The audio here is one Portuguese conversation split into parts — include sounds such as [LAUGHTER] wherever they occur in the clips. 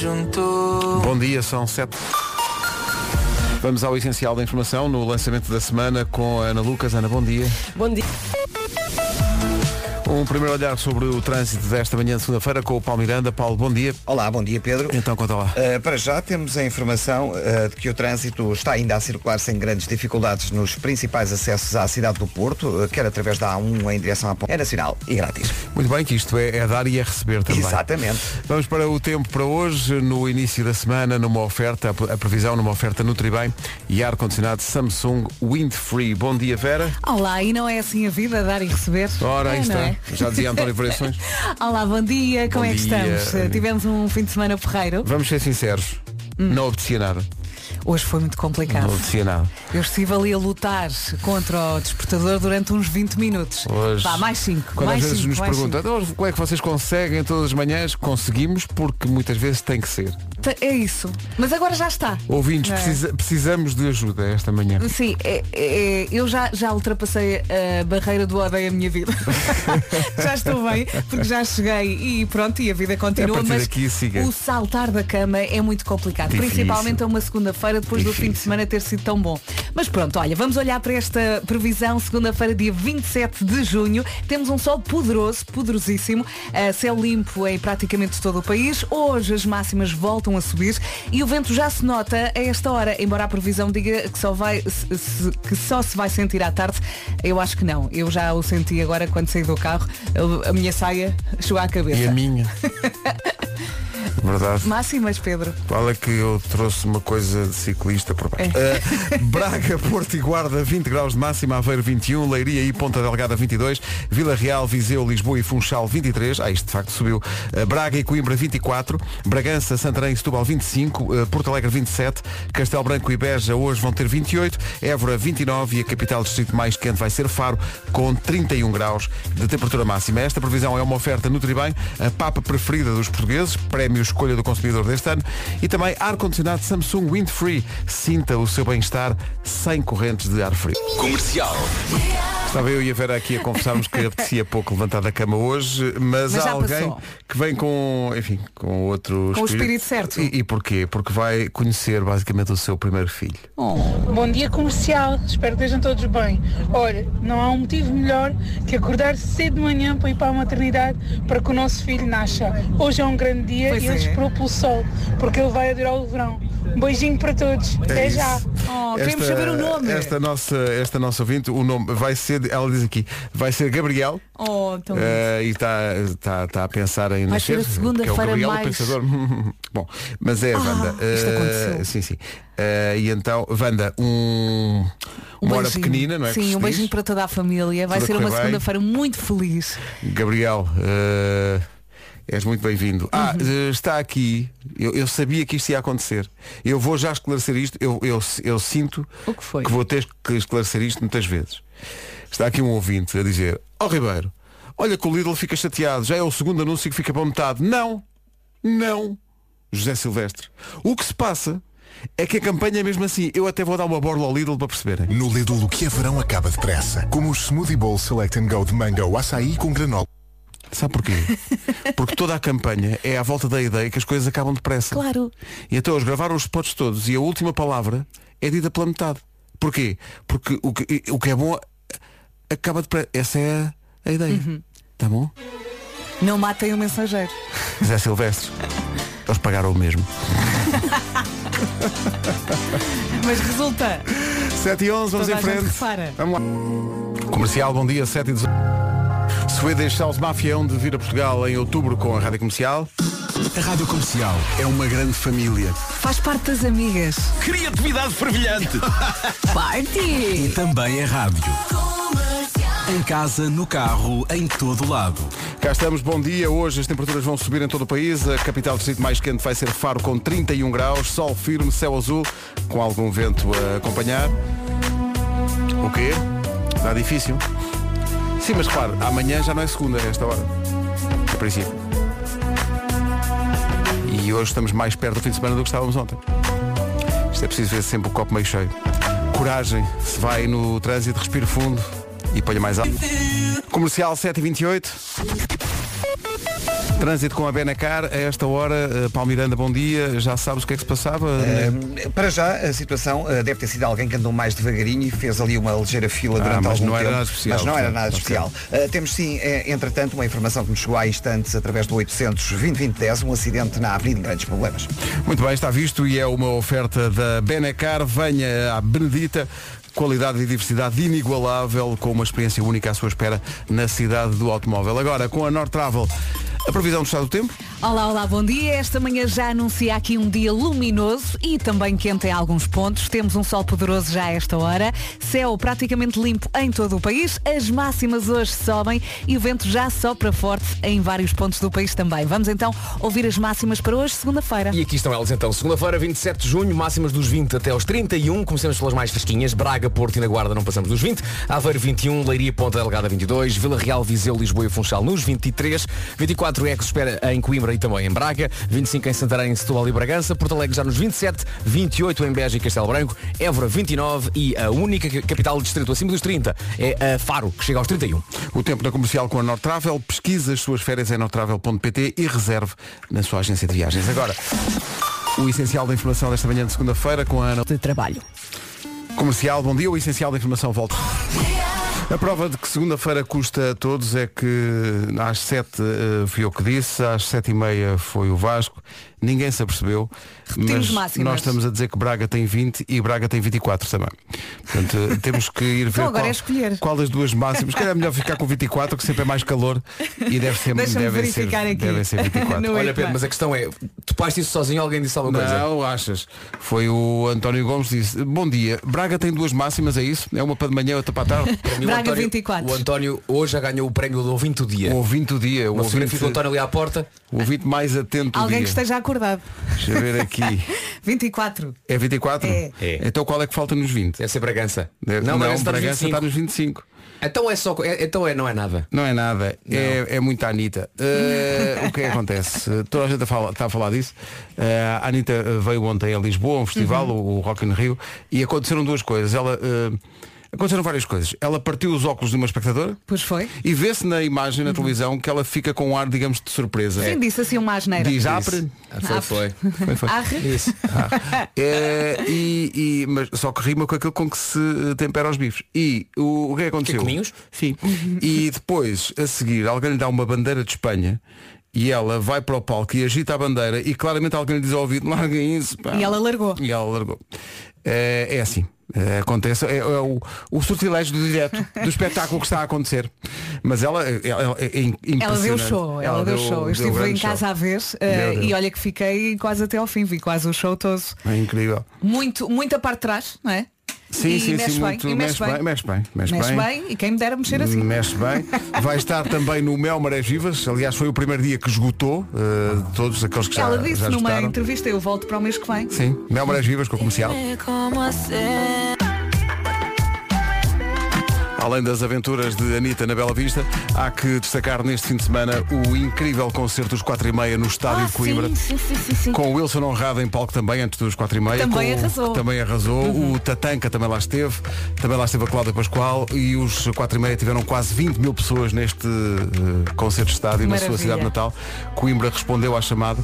junto. Bom dia, são sete. Vamos ao essencial da informação no lançamento da semana com a Ana Lucas. Ana, bom dia. Bom dia. Um primeiro olhar sobre o trânsito desta manhã de segunda-feira com o Paulo Miranda. Paulo, bom dia. Olá, bom dia Pedro. Então conta lá. Uh, para já temos a informação uh, de que o trânsito está ainda a circular sem grandes dificuldades nos principais acessos à cidade do Porto, uh, quer através da A1 em direção à Ponte. É nacional e grátis. Muito bem, que isto é, é dar e é receber também. Exatamente. Vamos para o tempo para hoje, no início da semana, numa oferta, a previsão numa oferta Nutribem e ar-condicionado Samsung Windfree. Bom dia, Vera. Olá, e não é assim a vida, dar e receber? Ora, aí é, está. É? Já dizia António Variações. [LAUGHS] Olá, bom dia, como Bom é que dia. estamos? Tivemos um fim de semana porreiro. Vamos ser sinceros. Não obedecia nada. Hoje foi muito complicado. Não. Eu estive ali a lutar contra o despertador durante uns 20 minutos. Hoje- Vá, mais 5. Quando mais às vezes cinco, nos perguntam. "Então, como é que vocês conseguem todas as manhãs? Conseguimos porque muitas vezes tem que ser. É isso. Mas agora já está. Ouvintes, é? precisa- precisamos de ajuda esta manhã. Sim, é- é- eu já, já ultrapassei a barreira do odeio a minha vida. [LAUGHS] já estou bem, porque já cheguei e pronto, e a vida continua, mas daqui, o saltar da cama é muito complicado, Difícil. principalmente a uma segunda-feira depois do fim de semana ter sido tão bom. Mas pronto, olha, vamos olhar para esta previsão, segunda-feira, dia 27 de junho. Temos um sol poderoso, poderosíssimo, uh, céu limpo em praticamente todo o país. Hoje as máximas voltam a subir e o vento já se nota a esta hora, embora a previsão diga que só, vai, se- se- que só se vai sentir à tarde. Eu acho que não. Eu já o senti agora quando saí do carro. A minha saia chegou à cabeça. E a minha. [LAUGHS] Verdade. Máximas, Pedro. Olha que eu trouxe uma coisa de ciclista por baixo. É. Uh, Braga, Porto e Guarda, 20 graus de máxima, Aveiro 21, Leiria e Ponta Delgada 22, Vila Real, Viseu, Lisboa e Funchal 23, ah, isto de facto subiu, Uh, Braga e Coimbra 24, Bragança, Santarém e Setúbal 25, uh, Porto Alegre 27, Castelo Branco e Beja hoje vão ter 28, Évora 29 e a capital distrito mais quente vai ser Faro com 31 graus de temperatura máxima. Esta previsão é uma oferta Nutribem, a papa preferida dos portugueses, prémio escolha do consumidor deste ano e também ar-condicionado Samsung Windfree. Sinta o seu bem-estar sem correntes de ar frio. Comercial. Estava eu e a Vera aqui a confessarmos que apetecia pouco levantar da cama hoje, mas, Mas há alguém passou. que vem com, enfim, com outro Com o espírito certo. E, e porquê? Porque vai conhecer basicamente o seu primeiro filho. Bom dia comercial, espero que estejam todos bem. Olha, não há um motivo melhor que acordar cedo de manhã para ir para a maternidade para que o nosso filho nasça. Hoje é um grande dia Pois e eu é. porque ele vai adorar o verão. Um beijinho para todos, até isso. já. Oh, queremos saber o nome. Esta nossa, esta nossa ouvinte, o nome vai ser, ela diz aqui, vai ser Gabriel. Oh, tão lindo. eh, e está tá, tá a pensar em Vai nascer. ser a segunda-feira é o Gabriel, mais- o pensador. [LAUGHS] Bom, mas é a Ah, Wanda. isto Eh, aconteceu. sim, sim. Eh, e então, Wanda, um, Um uma hora pequenina, não é? que Sim, um diz? beijinho para toda a família. Vai Tudo ser uma segunda-feira muito feliz. Gabriel, eh, és muito bem-vindo. Ah, Uhum. eh, está aqui. Eu, eu sabia que isto ia acontecer. Eu vou já esclarecer isto. Eu, eu, eu sinto O que foi? vou ter que esclarecer isto muitas vezes. Está aqui um ouvinte a dizer, ó Ribeiro, olha que o Lidl fica chateado, já é o segundo anúncio que fica para metade. Não, não, José Silvestre. O que se passa é que a campanha é mesmo assim. Eu até vou dar uma borla ao Lidl para perceberem. No Lidl o que é verão acaba depressa. Como os Smoothie Bowl Select and Go de manga ou açaí com granola. Sabe porquê? [LAUGHS] Porque toda a campanha é à volta da ideia que as coisas acabam depressa. Claro. E então eles gravaram os spots todos e a última palavra é dita pela metade. Porquê? Porque o que, o que é bom acaba depressa. Essa é a, a ideia. Uhum. Tá bom? Não matem o mensageiro. [LAUGHS] Zé Silvestre. Eles pagaram o mesmo. [LAUGHS] Mas resulta. 7 e 11, vamos em frente. Vamos lá. Comercial, bom dia, 7 e 18. Swedish House Mafia de vir a Portugal em outubro com a Rádio Comercial. A Rádio Comercial É uma grande família. Faz parte das amigas. Criatividade fervilhante. [LAUGHS] Party! E também é rádio. Em casa, no carro, em todo lado. Cá estamos, bom dia. Hoje as temperaturas vão subir em todo o país. A capital do distrito mais quente vai ser Faro com 31 graus, sol firme, céu azul, com algum vento a acompanhar. O quê? Está difícil? Sim, mas claro, amanhã já não é segunda a esta hora. A princípio. E hoje estamos mais perto do fim de semana do que estávamos ontem. Isto é preciso ver sempre o copo meio cheio. Coragem, se vai no trânsito, respire fundo e ponha mais alto. Comercial 7 e 28 Trânsito com a Benacar, a esta hora, eh, Paulo Miranda, bom dia, já sabes o que é que se passava? Eh, para já, a situação eh, deve ter sido alguém que andou mais devagarinho e fez ali uma ligeira fila Ah, durante mas algum não era nada especial, Mas não era nada especial. Eh, temos sim, entretanto, uma informação que nos chegou há instantes através do 800 2010 um acidente na Avenida em grandes problemas. Muito bem, está visto e é uma oferta da Benacar. Venha à Benedita. Qualidade e diversidade inigualável, com uma experiência única à sua espera na cidade do automóvel. Agora, com a North Travel, a previsão do estado do tempo. Olá, olá, bom dia. Esta manhã já anuncia aqui um dia luminoso e também quente em alguns pontos. Temos um sol poderoso já a esta hora. Céu praticamente limpo em todo o país. As máximas hoje sobem e o vento já sopra forte em vários pontos do país também. Vamos então ouvir as máximas para hoje, segunda-feira. E aqui estão elas então. Segunda-feira, 27 de junho, máximas dos 20 até aos 31. Comecemos pelas mais fresquinhas. Braga, Porto e na Guarda não passamos dos 20. Aveiro 21, Leiria, Ponta Delgada 22. Vila Real, Viseu, Lisboa e Funchal nos 23. 24 é que se espera em Coimbra e também em Braga. 25 em Santarém, Setúbal e Bragança. Porto Alegre já nos 27. 28 em Beja e Castelo Branco. Évora 29 e a única ca- capital do distrito acima dos 30 é a Faro, que chega aos 31. O tempo na comercial com a North Travel. Pesquise as suas férias em nortravel.pt e reserve na sua agência de viagens. Agora, o essencial da informação desta manhã de segunda-feira com a Ana De trabalho. Comercial. Bom dia, o essencial da informação volta. A prova de que segunda-feira custa a todos é que às 7 uh, fui eu que disse, às 7 e meia foi o Vasco, ninguém se apercebeu, Repetimos mas máximas. nós estamos a dizer que Braga tem 20 e Braga tem 24 também. Portanto, uh, [LAUGHS] temos que ir ver Então agora qual, é escolher. qual das duas máximas. Se calhar é melhor ficar com 24, que sempre é mais calor e deve ser, Deixa-me devem ser, verificar aqui. devem ser 24. [LAUGHS] No Olha. Pedro, mas a questão é, tu paste isso sozinho alguém disse alguma coisa? Não, achas? Foi o António Gomes que disse, bom dia, Braga tem duas máximas, é isso? É uma para de manhã e outra para a tarde? Para mim, o Braga António- 24. O António hoje já ganhou o prémio do ouvinte do dia. O ouvinte do dia, o ouvinte, do António ali à porta. o ouvinte mais atento do Alguém que esteja acordado. Deixa eu ver aqui. [LAUGHS] 24. É 24? É. É. Então qual é que falta nos 20? Deve ser Bragança. Deve- não, não, Bragança está nos Bragança 25. está nos 25. Então é só. é- então é, não é nada. Não é nada, é, é muita Anitta. Eh, [LAUGHS] o que é que acontece? Toda a gente a fala- está a falar disso. Eh, a Anitta veio ontem a Lisboa, a um festival, o, o Rock in Rio, e aconteceram duas coisas. Ela, eh, aconteceram várias coisas. Ela partiu os óculos de uma espectadora Pois foi. e vê-se na imagem na televisão que ela fica com um ar, digamos, de surpresa. Sim, disse assim uma asneira. Diz apre. Ah, foi, foi. Foi, foi. Arre. Isso. [LAUGHS] É, e, e- mas só que rima com aquilo com que se tempera os bifes. E o, o que é que aconteceu? cominhos? Sim. E depois, a seguir, alguém lhe dá uma bandeira de Espanha e ela vai para o palco e agita a bandeira e claramente alguém lhe diz ao ouvido, larguem isso. pá." E ela largou. E ela largou. É, é assim. É, acontece, é, é o, o sortilégio do direto do espetáculo que está a acontecer. Mas ela, ela, ela é im- Ela deu impressionante. show, ela, deu, show. Eu deu estive em casa show. à vez Deu, eh, deu. e olha que fiquei quase até ao fim, vi quase o show todo. É incrível. Muito, muita parte de trás, não é? Sim, e sim, mexe sim, bem, muito, e mexe, bem. mexe bem, mexe, Mexe bem. bem e quem me dera mexer assim. Mexe bem. Vai estar também no Mel Marés Vivas. Aliás, foi o primeiro dia que esgotou uh, todos aqueles que já, Ela disse já numa esgotaram. entrevista, eu volto para o mês que vem. Sim, Mel Marés Vivas com o comercial. Além das aventuras de Anitta na Bela Vista, há que destacar neste fim de semana o incrível concerto dos 4 e meia no Estádio de Coimbra. Ah, sim, sim, sim, sim. Com o Wilson Honrado em palco também, antes dos 4 e meia. Também com arrasou. Uhum. que também arrasou. O Tatanka também lá esteve. Também lá esteve a Cláudia Pascoal. E os 4 e meia tiveram quase 20 mil pessoas neste eh, concerto de estádio na sua Maravilha. cidade natal. Coimbra respondeu à chamada.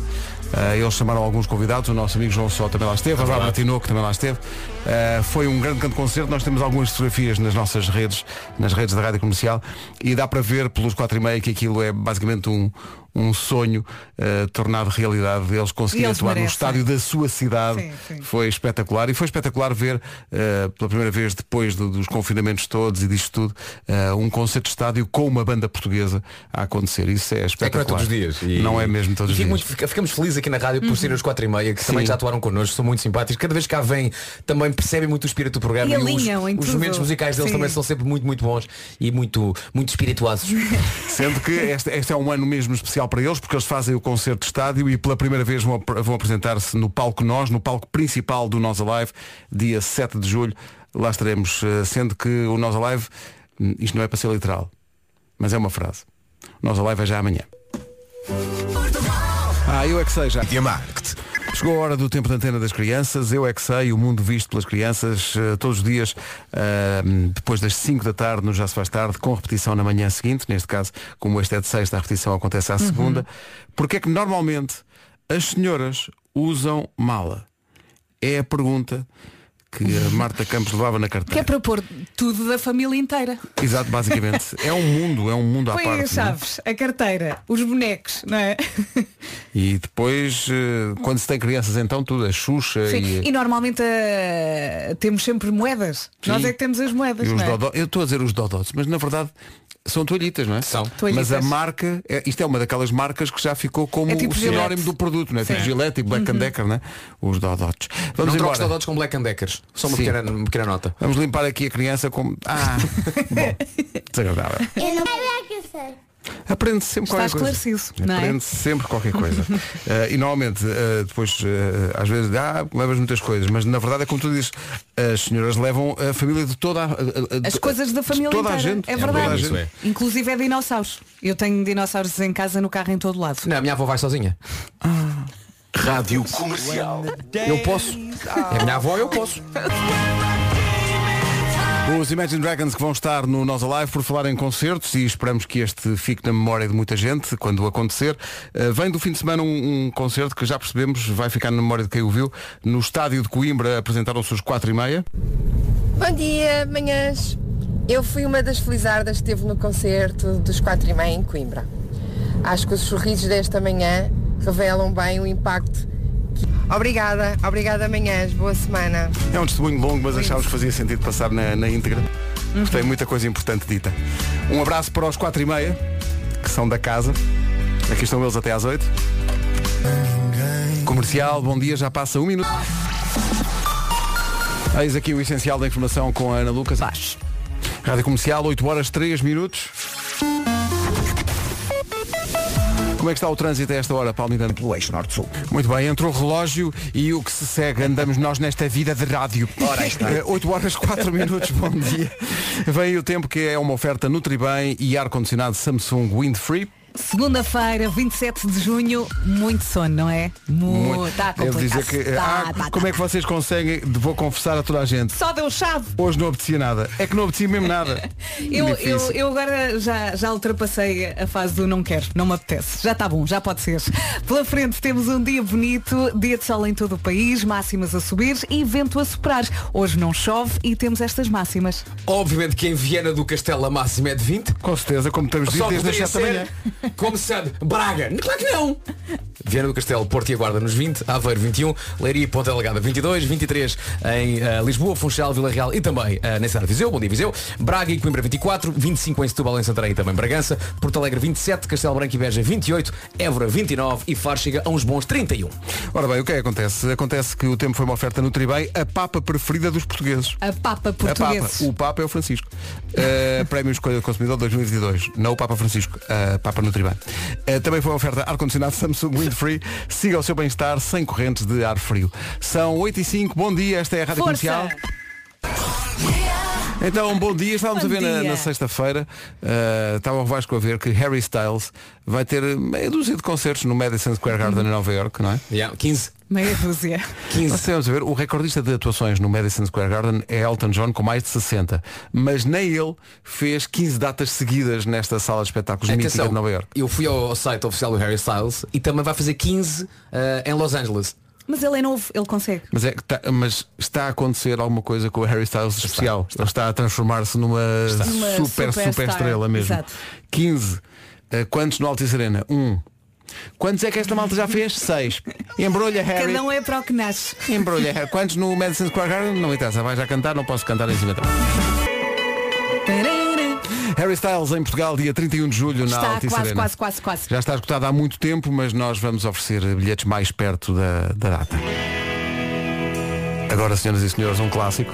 Eh, eles chamaram alguns convidados, o nosso amigo João Só também lá esteve, a Bárbara Tinoco também lá esteve. Eh, foi um grande, grande concerto, nós temos algumas fotografias nas nossas redes, nas redes da Rádio Comercial, e dá para ver pelos 4 e meia que aquilo é basicamente um, um sonho eh, tornado realidade. Eles conseguiram eles atuar no merecem. estádio da sua cidade. Sim, sim. Foi espetacular. E foi espetacular ver, eh, pela primeira vez depois do- dos confinamentos todos e disto tudo, eh, um concerto de estádio com uma banda portuguesa a acontecer. Isso é É que não é espetacular. todos os dias. E- Não é mesmo todos e os dias. muito- fica- ficamos felizes aqui na rádio por serem os 4 e meia, que também Sim. já atuaram connosco, são muito simpáticos. Cada vez que cá vêm também percebem muito o espírito do programa E os, em os tudo. momentos musicais deles Sim. também são sempre muito, muito bons e muito, muito espirituosos. Sendo que este, este é um ano mesmo especial para eles, porque eles fazem o concerto de estádio e pela primeira vez vão, ap- vão apresentar-se no palco Nós, no palco principal do Nós Alive, dia 7 de julho. Lá estaremos, eh, sendo que o Nós Alive, hum, isto não é para ser literal, mas é uma frase. O Nós Alive é já amanhã. Ah, eu é que sei já. Media. Chegou a hora do tempo de antena das crianças, eu é que sei, o mundo visto pelas crianças, eh, todos os dias, eh, depois das 5 da tarde, no Já se faz tarde, com repetição na manhã seguinte, neste caso, como este é de sexta, a repetição acontece à segunda. Porque é que normalmente as senhoras usam mala? É a pergunta que a Marta Campos levava na Que é carteira. para pôr tudo da família inteira. Exato, basicamente. É um mundo, é um mundo à Põe parte. as não é? chaves, a carteira, os bonecos, não é? E depois, eh, quando se tem crianças, então tudo, a Xuxa Sim. e, E normalmente eh, temos sempre moedas. Nós é que temos as moedas. e os é? dodó. Eu estou a dizer os dodots, mas na verdade são toalhitas, não é? São. Toalhitas. Mas a marca, é- isto é uma daquelas marcas que já ficou como É tipo o sinónimo Gillette. do produto, não é? Tipo Sim. Uhum. Gillette, tipo Black Decker, não é? Os dodots. Vamos não embora. dados com Black and Deckers. Só uma pequena, uma pequena nota. Vamos limpar aqui a criança como. Ah! [LAUGHS] Bom, desagradável. Eu não é que eu sei. Aprende-se sempre Está qualquer coisa. não é? Aprende-se sempre qualquer coisa. [LAUGHS] Eh, e normalmente, eh, depois, eh, às vezes, ah, levas muitas coisas, mas na verdade é como tu dizes, as senhoras levam a família de toda a, a- a- As coisas da de família toda a inteira. gente. É Toda a verdade. gente. Isso é. Inclusive é dinossauros. Eu tenho dinossauros em casa, no carro, em todo lado. Não, a minha avó vai sozinha. Rádio Comercial. Eu posso. É a minha avó, eu posso. [LAUGHS] Os Imagine Dragons que vão estar no Nós Alive por falar em concertos e esperamos que este fique na memória de muita gente quando acontecer. Uh, vem do fim de semana um, um concerto que já percebemos vai ficar na memória de quem o viu. No estádio de Coimbra apresentaram-se os 4 e meia. Bom dia, manhãs. Eu fui uma das felizardas que esteve no concerto dos 4 e meia em Coimbra. Acho que os sorrisos desta manhã revelam bem o impacto. Obrigada, obrigada manhãs, boa semana. É um testemunho longo, mas achámos que fazia sentido passar na, na íntegra. Porque tem muita coisa importante dita. Um abraço para os 4 e meia, que são da casa. Aqui estão eles até às 8. Comercial, bom dia, já passa um minuto. Eis aqui o essencial da informação com a Ana Lucas. Baixo. Rádio Comercial, 8 horas 3 minutos. Como é que está o trânsito a esta hora, Palmeirante? Pelo eixo norte-sul. Muito bem, entre o relógio e o que se segue, andamos nós nesta vida de rádio. Ora, está. Eh, 8 horas 4 minutos, bom dia. Vem o tempo que é uma oferta Nutribem e ar-condicionado Samsung Windfree. Segunda-feira, 27 de junho, muito sono, não é? Muito. Está Devo complicado. dizer que, Tá, ah, tá, como tá. é que vocês conseguem, vou confessar a toda a gente, Só deu chave. hoje não apetecia nada. É que não apetecia mesmo nada. [LAUGHS] Eu, eu, Difícil. eu agora já, já ultrapassei a fase do não quero, não me apetece. Já está bom, já pode ser. Pela frente temos um dia bonito, dia de sol em todo o país, máximas a subir e vento a soprar. Hoje não chove e temos estas máximas. Obviamente que em Viena do Castelo a máxima é de 20. Com certeza, como temos dito Só desde as poderia 7 da manhã. ser como sendo Braga. Claro que não. Viana do Castelo, Porto e Aguarda nos 20, Aveiro 21, Leiria e Ponta Delgada 22, 23 em eh, Lisboa, Funchal, Vila Real e também eh, na cidade de Viseu, Bom dia Viseu, Braga e Coimbra 24, 25 em Setúbal, em Santarém e também Bragança, Porto Alegre 27, Castelo Branco e Beja 28, Évora 29 e Faro chega a uns bons 31. Ora bem, o que é que acontece? Acontece que o tempo foi uma oferta Nutribem, a papa preferida dos portugueses. A Papa A Papa. O Papa é o Francisco. Uh, [LAUGHS] Prémio Escolha do Consumidor 2022. Não o Papa Francisco, a Papa Nutribem. Uh, também foi oferta ar-condicionado Samsung Windfree. Siga o seu bem-estar sem correntes de ar frio. São 8 e 5 bom dia, esta é a Rádio Força! Comercial. Então, bom dia. Estávamos Bom a ver na, na sexta-feira, uh, estava o Vasco a ver que Harry Styles vai ter meia dúzia de concertos no Madison Square Garden em Nova York, não é? Yeah, 15. Meia dúzia. Nós temos a ver, o recordista de atuações no Madison Square Garden é Elton John com mais de 60. Mas nem ele fez 15 datas seguidas nesta sala de espetáculos mítica Atenção, de Nova York. eu fui ao site oficial do Harry Styles e também vai fazer 15 eh, em Los Angeles. Mas ele é novo, ele consegue. Mas, é, tá- mas está a acontecer alguma coisa com o Harry Styles especial. Ele está a transformar-se numa Numa super, superstar, super estrela mesmo. exato. 15. Uh, quantos no Altice Arena? Um. Quantos é que esta malta já fez? Seis. Embrulha Harry. Cada um é para o que nasce. Embrulha Harry. Quantos no Madison Square Garden? Não interessa. Vai já cantar, não posso cantar em cima. Harry Styles em Portugal, dia 31 de julho, na Está Altice quase, Arena. quase, quase, quase. Já está esgotado há muito tempo, mas nós vamos oferecer bilhetes mais perto da, da data. Agora, senhoras e senhores, um clássico.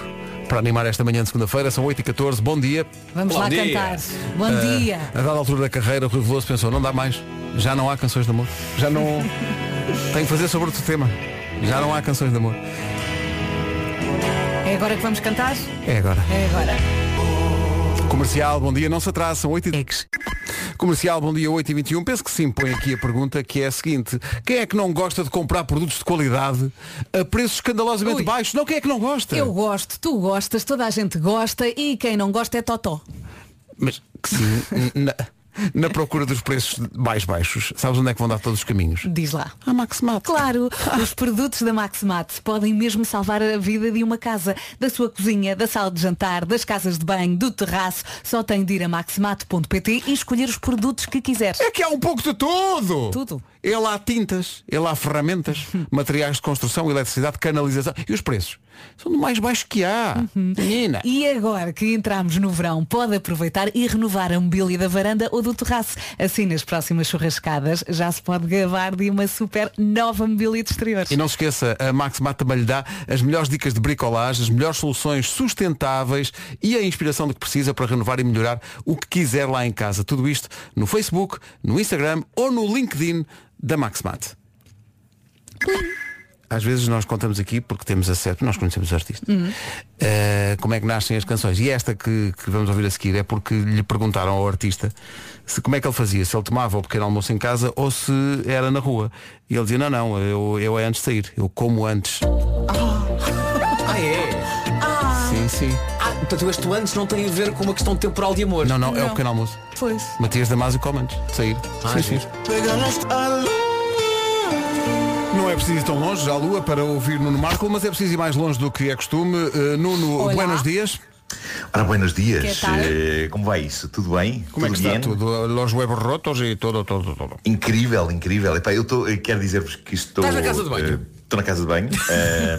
Para animar esta manhã de segunda-feira, são 8h14, bom dia. Vamos Bom lá dia. cantar. Bom dia. A dada altura da carreira, o Rui Veloso pensou, não dá mais. Já não há canções de amor. Já não... [LAUGHS] Tenho que fazer sobre outro tema. Já não há canções de amor. É agora que vamos cantar? É agora. É agora. Comercial, bom dia, não se atrasam, 8 e... Comercial, bom dia 8 e 21 Penso que sim, põe aqui a pergunta que é a seguinte. Quem é que não gosta de comprar produtos de qualidade a preços escandalosamente Ui. baixos? Não, quem é que não gosta? Eu gosto, tu gostas, toda a gente gosta e quem não gosta é Totó. Mas que sim, na, procura dos preços mais baixos, sabes onde é que vão dar todos os caminhos? Diz lá. A Maximat. Claro, [LAUGHS] os produtos da Maximat podem mesmo salvar a vida de uma casa, da sua cozinha, da sala de jantar, das casas de banho, do terraço. Só tem de ir a maximat.pt e escolher os produtos que quiseres. É que há um pouco de tudo. Tudo. É lá tintas, é lá ferramentas, [LAUGHS] materiais de construção, eletricidade, canalização. E os preços? São do mais baixo que há. Menina. E agora que entramos no verão, pode aproveitar e renovar a mobília da varanda ou do terraço. Assim, nas próximas churrascadas, já se pode gabar de uma super nova mobília de exterior. E não se esqueça, a Maximat também lhe dá as melhores dicas de bricolagem, as melhores soluções sustentáveis e a inspiração do que precisa para renovar e melhorar o que quiser lá em casa. Tudo isto no Facebook, no Instagram ou no LinkedIn da Maximat. Às vezes nós contamos aqui porque temos acesso, nós conhecemos os artistas, eh, como é que nascem as canções. E esta que, que vamos ouvir a seguir é porque lhe perguntaram ao artista se como é que ele fazia, se ele tomava o pequeno almoço em casa ou se era na rua. E ele dizia, não, não, eu, eu é antes de sair, eu como antes. Ah, [LAUGHS] é? Sim, sim. Portanto, este antes não tem a ver com uma questão temporal de amor. Não, não, é o pequeno almoço. Pois. Matias Damasio come antes de sair. Ah, sim, sim. giro. Não é preciso ir tão longe à lua para ouvir Nuno Marco, mas é preciso ir mais longe do que é costume. Eh, Nuno, Olá. buenos dias. Ora, buenos dias. Que? Eh, como vai isso? Tudo bem? Como é que está bien? tudo? Los huevos rotos e todo, todo, todo. Incrível, incrível. Epá, eu, tô, eu quero dizer-vos que estou. Estás na casa de banho? eh, Estou na casa de banho. [LAUGHS] Eh,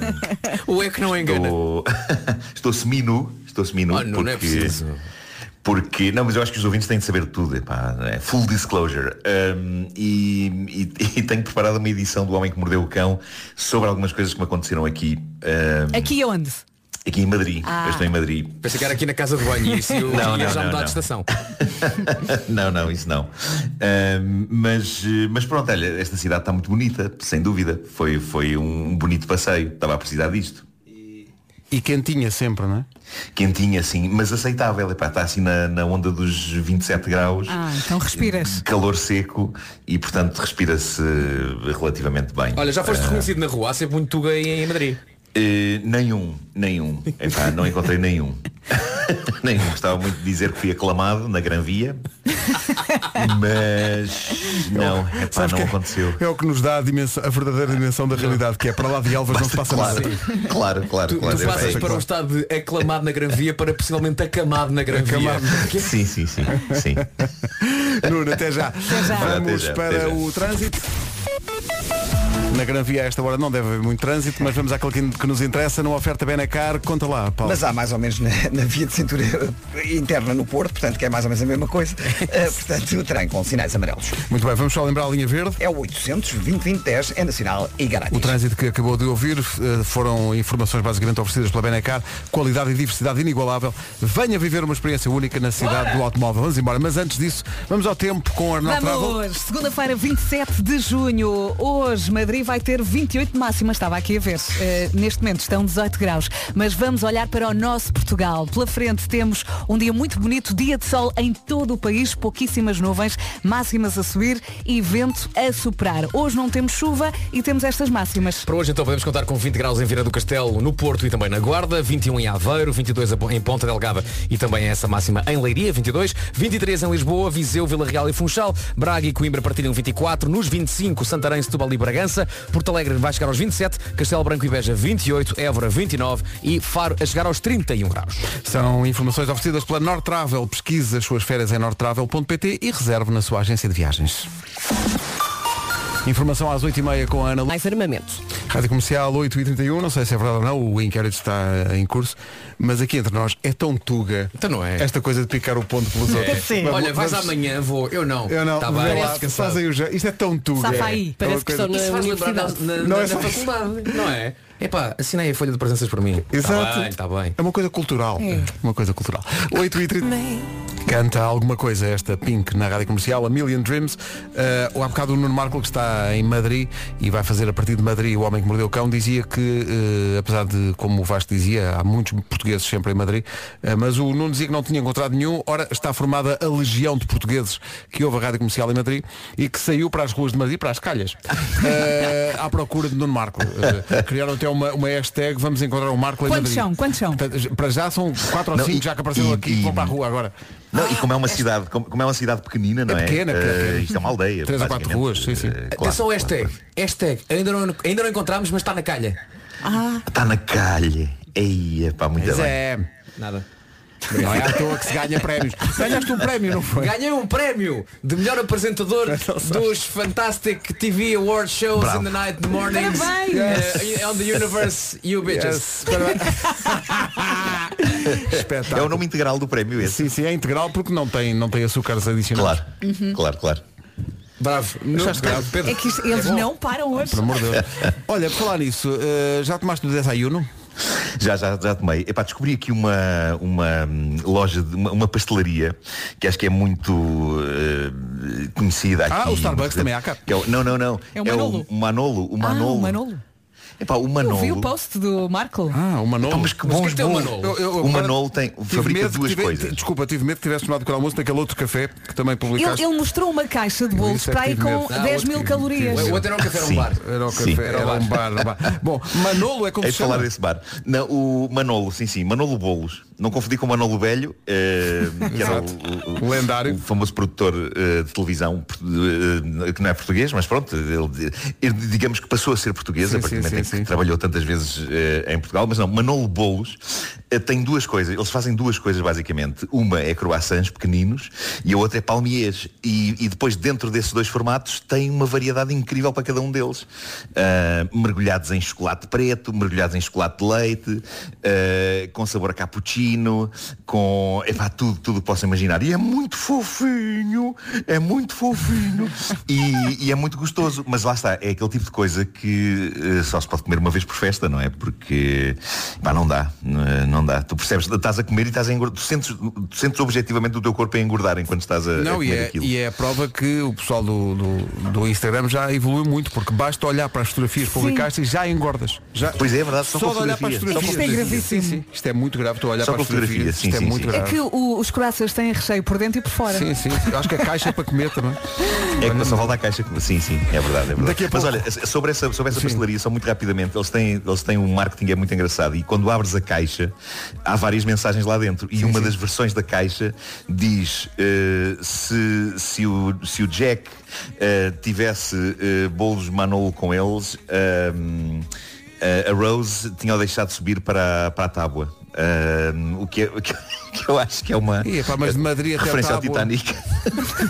O é que não engana. estou [LAUGHS] estou semi-nu. Estou semi-nu. Ah, não, não é porque- preciso. Porque, não, mas eu acho que os ouvintes têm de saber tudo, epá, é full disclosure. Um, e, e- [LAUGHS] e tenho preparado uma edição do Homem que Mordeu o Cão sobre algumas coisas que me aconteceram aqui, um, Aqui onde? aqui em Madrid. Ah. Eu estou em Madrid. Pensei que era aqui na casa de banho e isso eu [LAUGHS] Não, ia não, já mudar de estação. não, não, isso não. Ahm, mas, mas pronto, olha, esta cidade está muito bonita, sem dúvida. Foi, foi um bonito passeio. Estava a precisar disto. E quentinha sempre, não é? Quentinha, assim, mas aceitável. Epá, está assim na, na onda dos 27 graus. Ah, então respiras. Calor seco e, portanto, respira-se relativamente bem. Olha, já foste Ah, reconhecido na rua, há sempre muito tuga em, em Madrid. Eh, nenhum, nenhum. Epá, não encontrei nenhum. [LAUGHS] nenhum. Gostava muito de dizer que fui aclamado na Gran Via. Mas não, epá, Sabes não é- aconteceu. É o que nos dá a, dimensão- a verdadeira dimensão da realidade, que é para lá de Elvas não se passa claro, nada. claro, claro, Tu, claro. tu é passas bem. para um estado de aclamado na Gran Via para possivelmente acamado na Gran Via. Sim, sim, sim, sim. [LAUGHS] Nuno, até já. já. Vamos Até já, para até já. o trânsito. Na Gran Via a esta hora não deve haver muito trânsito, mas vamos àquele que, que nos interessa, numa oferta Benacar. Conta lá, Paulo. Mas há mais ou menos na, na via de cintura interna no Porto, portanto que é mais ou menos a mesma coisa. [LAUGHS] Eh, portanto, o trem com sinais amarelos. Muito bem, vamos só lembrar a linha verde. É o 800 2010 é nacional e grátis. O trânsito que acabou de ouvir eh, foram informações basicamente oferecidas pela Benacar, qualidade e diversidade inigualável. Venha viver uma experiência única na cidade do automóvel. Vamos embora, mas antes disso, vamos ao tempo com o Arnaldo Travel. Vamos, segunda-feira, 27 de junho. Hoje, Madrid vai ter 28 de máxima. Estava aqui a ver. Eh, neste momento estão 18 graus. Mas vamos olhar para o nosso Portugal. Pela frente temos um dia muito bonito, dia de sol em todo o país, pouquíssimas nuvens, máximas a subir e vento a soprar. Hoje não temos chuva e temos estas máximas. Para hoje então podemos contar com 20 graus em Vieira do Castelo, no Porto e também na Guarda, 21 em Aveiro, 22 em Ponta Delgada e também essa máxima em Leiria, 22, 23 em Lisboa, Viseu, Vila Real e Funchal, Braga e Coimbra partilham 24, nos 25 Santarém, Setúbal e Bragança, Porto Alegre vai chegar aos 27, Castelo Branco e Beja 28, Évora 29 e Faro a chegar aos 31 graus. São informações oferecidas pela Nord Travel. Pesquise as suas férias em nordtravel.pt e reserve na sua agência de viagens. Informação às 8h30 com a Ana. Mais armamento. Rádio Comercial 8h31, não sei se é verdade ou não, o inquérito está em curso, mas aqui entre nós é tão tuga Então não é. esta coisa de picar o ponto pelos outros. Sim. Vamos- Olha, vais vamos- amanhã, vou, eu não. Eu não, Tá bem, lá, é fazem o já. Isto é tão tuga. Safa aí. É Parece que coisa- estão na na, universidade. na, na, é faculdade, não é? Epá, assinei a folha de presenças para mim. Exato. Está bem, está bem. É uma coisa cultural. Uma coisa cultural. 8 e 30 Canta alguma coisa esta Pink na rádio comercial, A Million Dreams. Uh, o há bocado o Nuno Marco que está em Madrid e vai fazer a partir de Madrid o Homem que Mordeu o Cão, dizia que, eh, apesar de, como o Vasco dizia, há muitos portugueses sempre em Madrid, eh, mas o Nuno dizia que não tinha encontrado nenhum, ora está formada a legião de portugueses que houve a rádio comercial em Madrid e que saiu para as ruas de Madrid, para as calhas, [LAUGHS] eh, à procura de Nuno Marco. Criaram até uma, uma hashtag, vamos encontrar o Marco Quantos Madrid. são? Quantos são? Portanto, Para já são quatro ou Não, cinco e- já que apareceram e- aqui e- vão para a rua agora. Não, e como é uma cidade, como, como é uma cidade pequenina, não é? pequena, Eh, pequena. isto é uma aldeia. Três ou quatro basicamente. ruas, sim, sim. Eh, claro, Atenção ao claro, hashtag. Hashtag. Ainda não, ainda não encontramos, mas está na calha. Ah, Está na calha. Eia, pá, muito Mas bem. é. Nada. Não é à toa que se ganha prémios. Ganhaste um prémio, não foi? Ganhei um prémio de melhor apresentador [LAUGHS] dos Fantastic TV Award Shows Bravo. in the Night the Mornings Parabéns. uh, on the Universe You Bitches. Yes. [LAUGHS] Espetáculo. É o nome integral do prémio esse. Sim, sim, é integral porque não tem, não tem açúcares adicionais. Claro, claro, claro. Bravo. Achaste grave? Pedro. é que isto- eles não param hoje. Pelo amor de Deus. [LAUGHS] Olha, por falar nisso, eh, já tomaste o desayuno? [LAUGHS] Já, já, já tomei. Epá, descobri aqui uma, uma hum, loja, de, uma, uma pastelaria que acho que é muito eh, conhecida aqui. Ah, o Starbucks também há cá. É o- não, não, não. É o Manolo. o Manolo. O Ah, Manolo. o Manolo. Epá, o Eu Manolo. vi o post do Marco. Ah, o Manolo. Pá, mas que Mas o que bons é que tem o. Manolo? Eu- eu- O Manolo tem, fabrica medo duas tive- coisas. Desculpa, tive medo que tivesse tomado pequeno almoço naquele outro café que também Ele, publicaste. ele mostrou uma caixa de bolos é para aí tive com. Ah, 10 outro mil calorias. O outro era um café, era um bar. Era Sim, café, era era, o um bar, era um bar. Bom, Manolo é como É se de falar desse bar. Não, o Manolo, sim, sim, Manolo Bolos. Não confundi com o Manolo Velho, eh, que era o, o- Lendário. o famoso produtor eh, de televisão, eh, que não é português, mas pronto, ele, ele, digamos que passou a ser português Sim, a partir do momento em que sim. trabalhou tantas vezes em Portugal, mas não, Manolo Bolos tem duas coisas, eles fazem duas coisas basicamente. Uma é croissants pequeninos e a outra é palmiers. E, e depois dentro desses dois formatos tem uma variedade incrível para cada um deles. Ah, mergulhados em chocolate preto, mergulhados em chocolate de leite, ah, com sabor a cappuccino, com epá, tudo, tudo que possa imaginar. E é muito fofinho, é muito fofinho e, e é muito gostoso. Mas lá está, é aquele tipo de coisa que eh, só se pode comer uma vez por festa, não é? Porque pá, não dá, não- não dá. Tu percebes, estás a comer e estás a engordar. Tu sentes, tu sentes objetivamente o teu corpo a engordar enquanto estás a, a Não, e comer é, aquilo. e é a prova que o pessoal do, do, do Instagram já evoluiu muito, porque basta olhar para as fotografias publicadas e já engordas. Já, Pois é, é verdade, só de olhar para as fotografias. Isto é gravíssimo. Sim, sim. Isto é muito grave, estou a olhar Só com fotografia, sim, Isto é sim, muito sim. É que o- os coraças têm recheio por dentro e por fora. Sim, sim. Acho que a caixa é para comer também. É que só volta à caixa. Sim, sim, é verdade, é verdade. Daqui a Mas pouco. olha, sobre essa, sobre essa pastelaria, só muito rapidamente, eles têm, eles têm um marketing é muito engraçado e quando abres a caixa há várias mensagens lá dentro e uma das versões da caixa diz eh, se, se, o, se o Jack eh, tivesse eh, bolos Manolo com eles, ehm, eh, a Rose tinha o deixado subir para, a- para a tábua. O, que é, [LAUGHS] o que que eu acho que é uma pá, mas de Madrid até referência ao tábua. Titanic.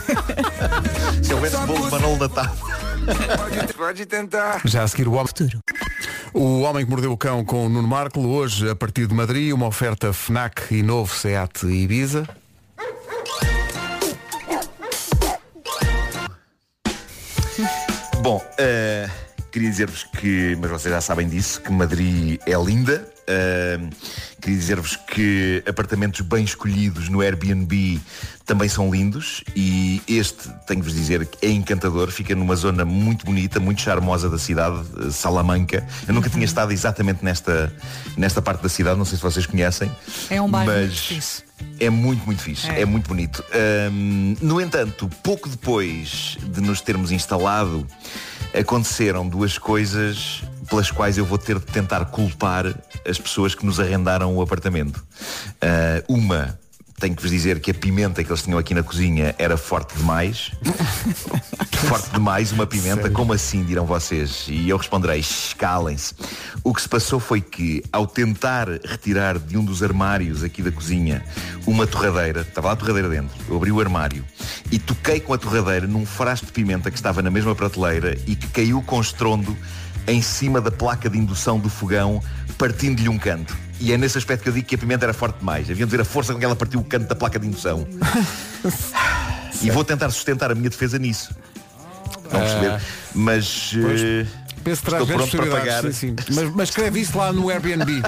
[LAUGHS] se houvesse bolo de Manolo na tábua. [LAUGHS] Já a seguir o homem. O Homem que Mordeu o Cão com o Nuno Marco, hoje a partir de Madrid, uma oferta FNAC e novo SEAT Ibiza. Bom, eh, queria dizer-vos que, mas vocês já sabem disso, que Madrid é linda. Eh, queria dizer-vos que apartamentos bem escolhidos no Airbnb também são lindos e este, tenho-vos de dizer, que é encantador. Fica numa zona muito bonita, muito charmosa da cidade, eh, Salamanca. Eu nunca tinha estado exatamente nesta, nesta parte da cidade, não sei se vocês conhecem. É um bairro muito mas fixe. é muito, muito fixe. É. É, muito bonito. Ahm, no entanto, pouco depois de nos termos instalado, aconteceram duas coisas pelas quais eu vou ter de tentar culpar as pessoas que nos arrendaram o apartamento. Ah, uma, tenho que vos dizer que a pimenta que eles tinham aqui na cozinha era forte demais. [LAUGHS] forte demais uma pimenta, como assim, dirão vocês? E eu responderei, escalem-se. O que se passou foi que, ao tentar retirar de um dos armários aqui da cozinha uma torradeira, estava lá a torradeira dentro, eu abri o armário e toquei com a torradeira num frasco de pimenta que estava na mesma prateleira e que caiu com estrondo em cima da placa de indução do fogão, partindo-lhe um canto. E é nesse aspecto que eu digo que a pimenta era forte demais. Haviam de ver a força com que ela partiu o canto da placa de indução. [LAUGHS] e vou tentar sustentar a minha defesa nisso. Vão perceber? Mas. eh, Penso que traz Estou grandes pronto para possibilidades, pagar. sim, sim. Mas, mas escreve isso lá no Airbnb.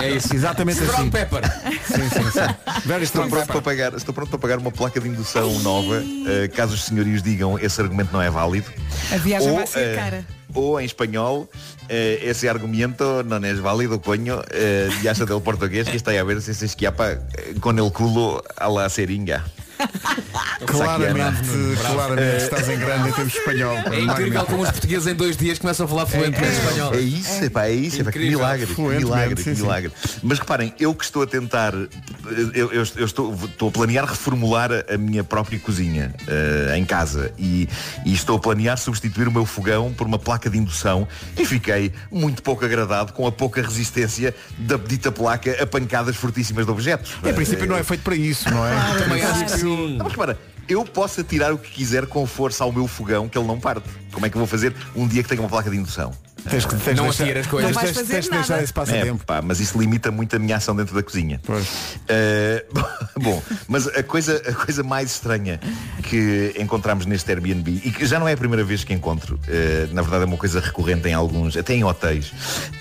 É isso. Exatamente Strong assim. pepper. Sim, sim, sim. Very Estou strong pronto, pepper. para pagar, estou pronto para pagar uma placa de indução nova, eh, caso os senhorios digam esse argumento não é válido. A viagem Ou, vai ser eh, cara. ou em espanhol, eh, esse argumento não é válido, coño, eh, ya del portugués que está a ver se se esquiapa eh, con el culo a la seringa. [LAUGHS] Claramente, claramente estás em grande em termos espanhol. É incrível como os portugueses em dois dias começam a falar fluentemente espanhol. É isso, epá, é isso, epá, que milagre, que milagre, que milagre. Mas reparem, eu que estou a tentar, eu, eu- eu estou, estou a planear reformular a, minha própria cozinha eh, em casa e, e estou a planear substituir o meu fogão por uma placa de indução e fiquei muito pouco agradado com a pouca resistência da dita placa a pancadas fortíssimas de objetos. Em princípio não é feito para isso, não é? Também acho que sim. Não, mas repara, eu posso atirar o que quiser com força ao meu fogão que ele não parte. Como é que eu vou fazer um dia que tenha uma placa de indução? Tens que, tens Não de deixar, atira as coisas. tens- Não vais tens- fazer tens de deixar nada. esse É, passatempo. pá, mas isso limita muito a minha ação dentro da cozinha. Pois. Eh, [LAUGHS] bom, mas a coisa, a coisa mais estranha que encontramos neste Airbnb, e que já não é a primeira vez que encontro, eh, na verdade é uma coisa recorrente em alguns, até em hotéis,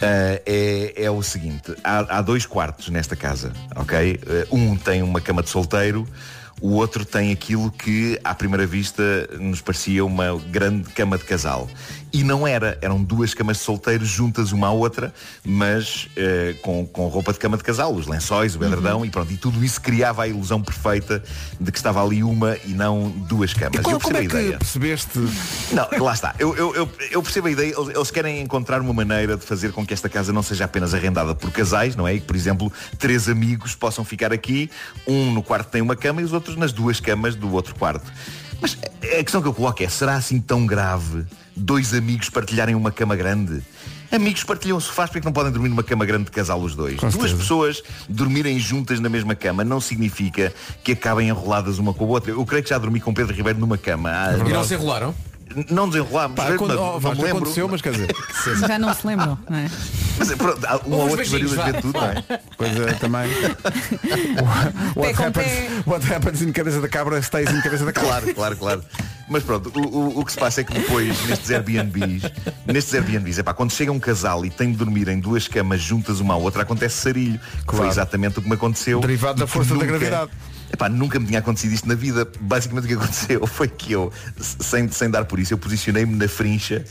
eh, é, é o seguinte, há, há dois quartos nesta casa, ok? Um tem uma cama de solteiro, o outro tem aquilo que à primeira vista nos parecia uma grande cama de casal. E não era, eram duas camas de solteiro juntas uma à outra, mas eh, com, com roupa de cama de casal, os lençóis, o edredão e pronto. E tudo isso criava a ilusão perfeita de que estava ali uma e não duas camas. Como, Eu como percebo é a ideia. percebeste? Não, lá está. Eu, eu, eu, eu percebo a ideia. Eles, eles querem encontrar uma maneira de fazer com que esta casa não seja apenas arrendada por casais, não é? E que, por exemplo, três amigos possam ficar aqui, um no quarto tem uma cama e os outros nas duas camas do outro quarto. Mas a questão que eu coloco é, será assim tão grave dois amigos partilharem uma cama grande? Amigos partilham sofás porque é que não podem dormir numa cama grande de casal os dois. Com Duas certeza. pessoas dormirem juntas na mesma cama não significa que acabem enroladas uma com a outra. Eu creio que já dormi com Pedro Ribeiro numa cama. há- E não se enrolaram? não desenrolámos, Pá, mas quando, não, oh, não Vasco, me lembro. aconteceu, mas quer dizer, [LAUGHS] Já não se lembram, não é? Mas, pronto, há um ou outro barulho vá. de juventude, não é? coisa também. [LAUGHS] what, happens, what happens in cabeça da cabra stays in cabeça da cabra. [LAUGHS] Claro, claro, claro. Mas pronto, o, o- o que se passa é que depois, nestes Airbnbs, nestes Airbnbs, epá, quando chega um casal e tem de dormir em duas camas juntas uma à outra, acontece sarilho. Que Claro. foi exatamente o que me aconteceu. Derivado da força da nunca- gravidade. Epá, nunca me tinha acontecido isto na vida. Basicamente o que aconteceu foi que eu, sem, sem dar por isso, eu posicionei-me na frincha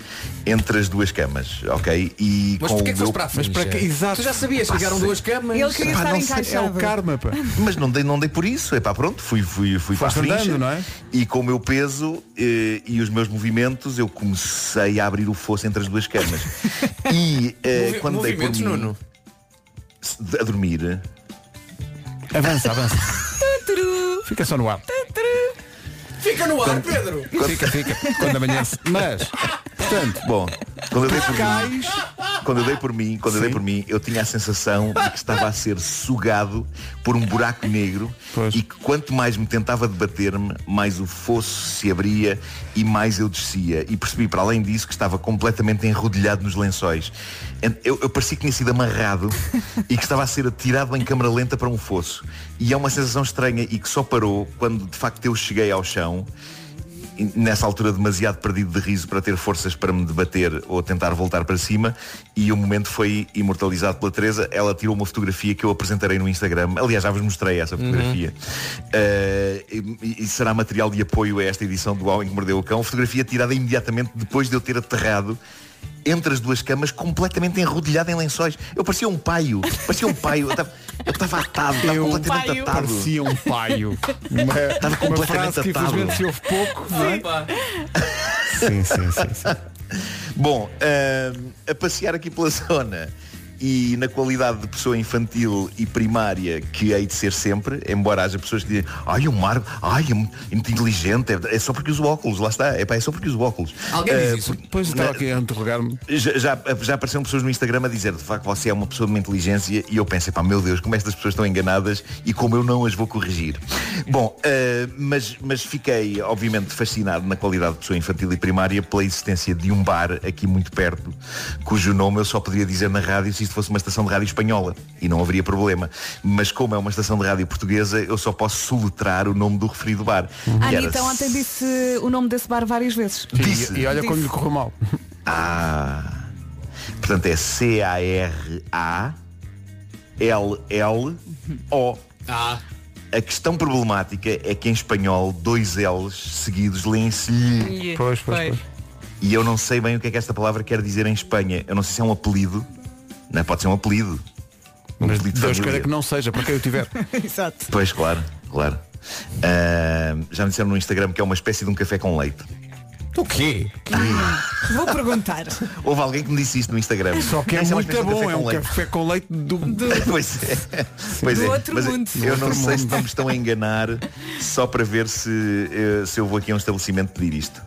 entre as duas camas, ok? E Mas com porquê o que meu... foste para a Mas frente? para que- exato. Tu já sabias que ficaram duas camas. Ele queria Pá, estar sei, é encaixado. o karma, pá. Mas não dei, não dei por isso. É pá, pronto, fui, fui, fui para a frincha andando, não é? e com o meu peso eh, e os meus movimentos eu comecei a abrir o fosso entre as duas camas. [LAUGHS] e Movi- quando dei por mim Nuno. a dormir, Avança, avança. Fica só no ar. Fica no ar, Pedro. Fica, fica. Quando amanhece. [LAUGHS] Mas, portanto, bom, quando eu dei por mim, quando eu dei por mim, quando eu dei por mim, eu tinha a sensação de que estava a ser sugado por um buraco negro Pois. e que quanto mais me tentava debater-me, mais o fosso se abria e mais eu descia. E percebi, para além disso, que estava completamente enrodilhado nos lençóis. Eu, eu parecia que tinha sido amarrado e que estava a ser atirado em câmara lenta para um fosso. E é uma sensação estranha e que só parou quando de facto eu cheguei ao chão nessa altura demasiado perdido de riso para ter forças para me debater ou tentar voltar para cima e o momento foi imortalizado pela Teresa. Ela tirou uma fotografia que eu apresentarei no Instagram. Aliás já vos mostrei essa fotografia. Eh, e, e será material de apoio a esta edição do Homem que Mordeu o Cão. Fotografia tirada imediatamente depois de eu ter aterrado entre as duas camas completamente enrodilhado em lençóis eu parecia um paio parecia um paio eu estava- estava atado estava completamente Paio. atado Parecia um paio. [LAUGHS] Uma completamente atado. infelizmente se ouve pouco, não é? Sim, sim, sim. sim. [LAUGHS] Bom, ahm, a passear aqui pela [LAUGHS] zona e na qualidade de pessoa infantil e primária que hei de ser sempre, embora haja pessoas que dizem ai, o Marco, ai, é muito inteligente, é, é só porque uso óculos, lá está, é, pá, é só porque uso óculos. Alguém diz Ah, isso? por- Depois estava aqui a interrogar-me. já, já, já apareceram pessoas no Instagram a dizer de facto você é uma pessoa de uma inteligência e eu pensei, pá, meu Deus, como estas pessoas estão enganadas e como eu não as vou corrigir. [LAUGHS] Bom, eh, mas, mas fiquei obviamente fascinado na qualidade de pessoa infantil e primária pela existência de um bar aqui muito perto, cujo nome eu só poderia dizer na rádio se isto fosse uma estação de rádio espanhola e não haveria problema. Mas como é uma estação de rádio portuguesa, eu só posso soletrar o nome do referido bar. A E era- Anitta ontem disse o nome desse bar várias vezes. Disse. E, e olha Disse. como lhe correu mal. [LAUGHS] Ah. Portanto é C-A-R-A-L-L-O. Ah. A questão problemática é que em espanhol dois L's seguidos leem-se lhe. Pois, pois, pois. E eu não sei bem o que é que esta palavra quer dizer em Espanha. Eu não sei se é um apelido. Não, pode ser um apelido. Um Mas apelido de Deus queira que não seja, para quem eu tiver. [LAUGHS] Exato. Pois, claro, claro. Ah, já me disseram no Instagram que é uma espécie de um café com leite. O quê? Vou perguntar. [LAUGHS] Houve alguém que me disse isto no Instagram. Só que é uma muito espécie de bom, é com um leite. café com leite do... [LAUGHS] pois é. Pois Do é. outro Mas mundo. Eu Do não sei se mundo. não me estão a enganar só para ver se, eh, se eu vou aqui a um estabelecimento pedir isto.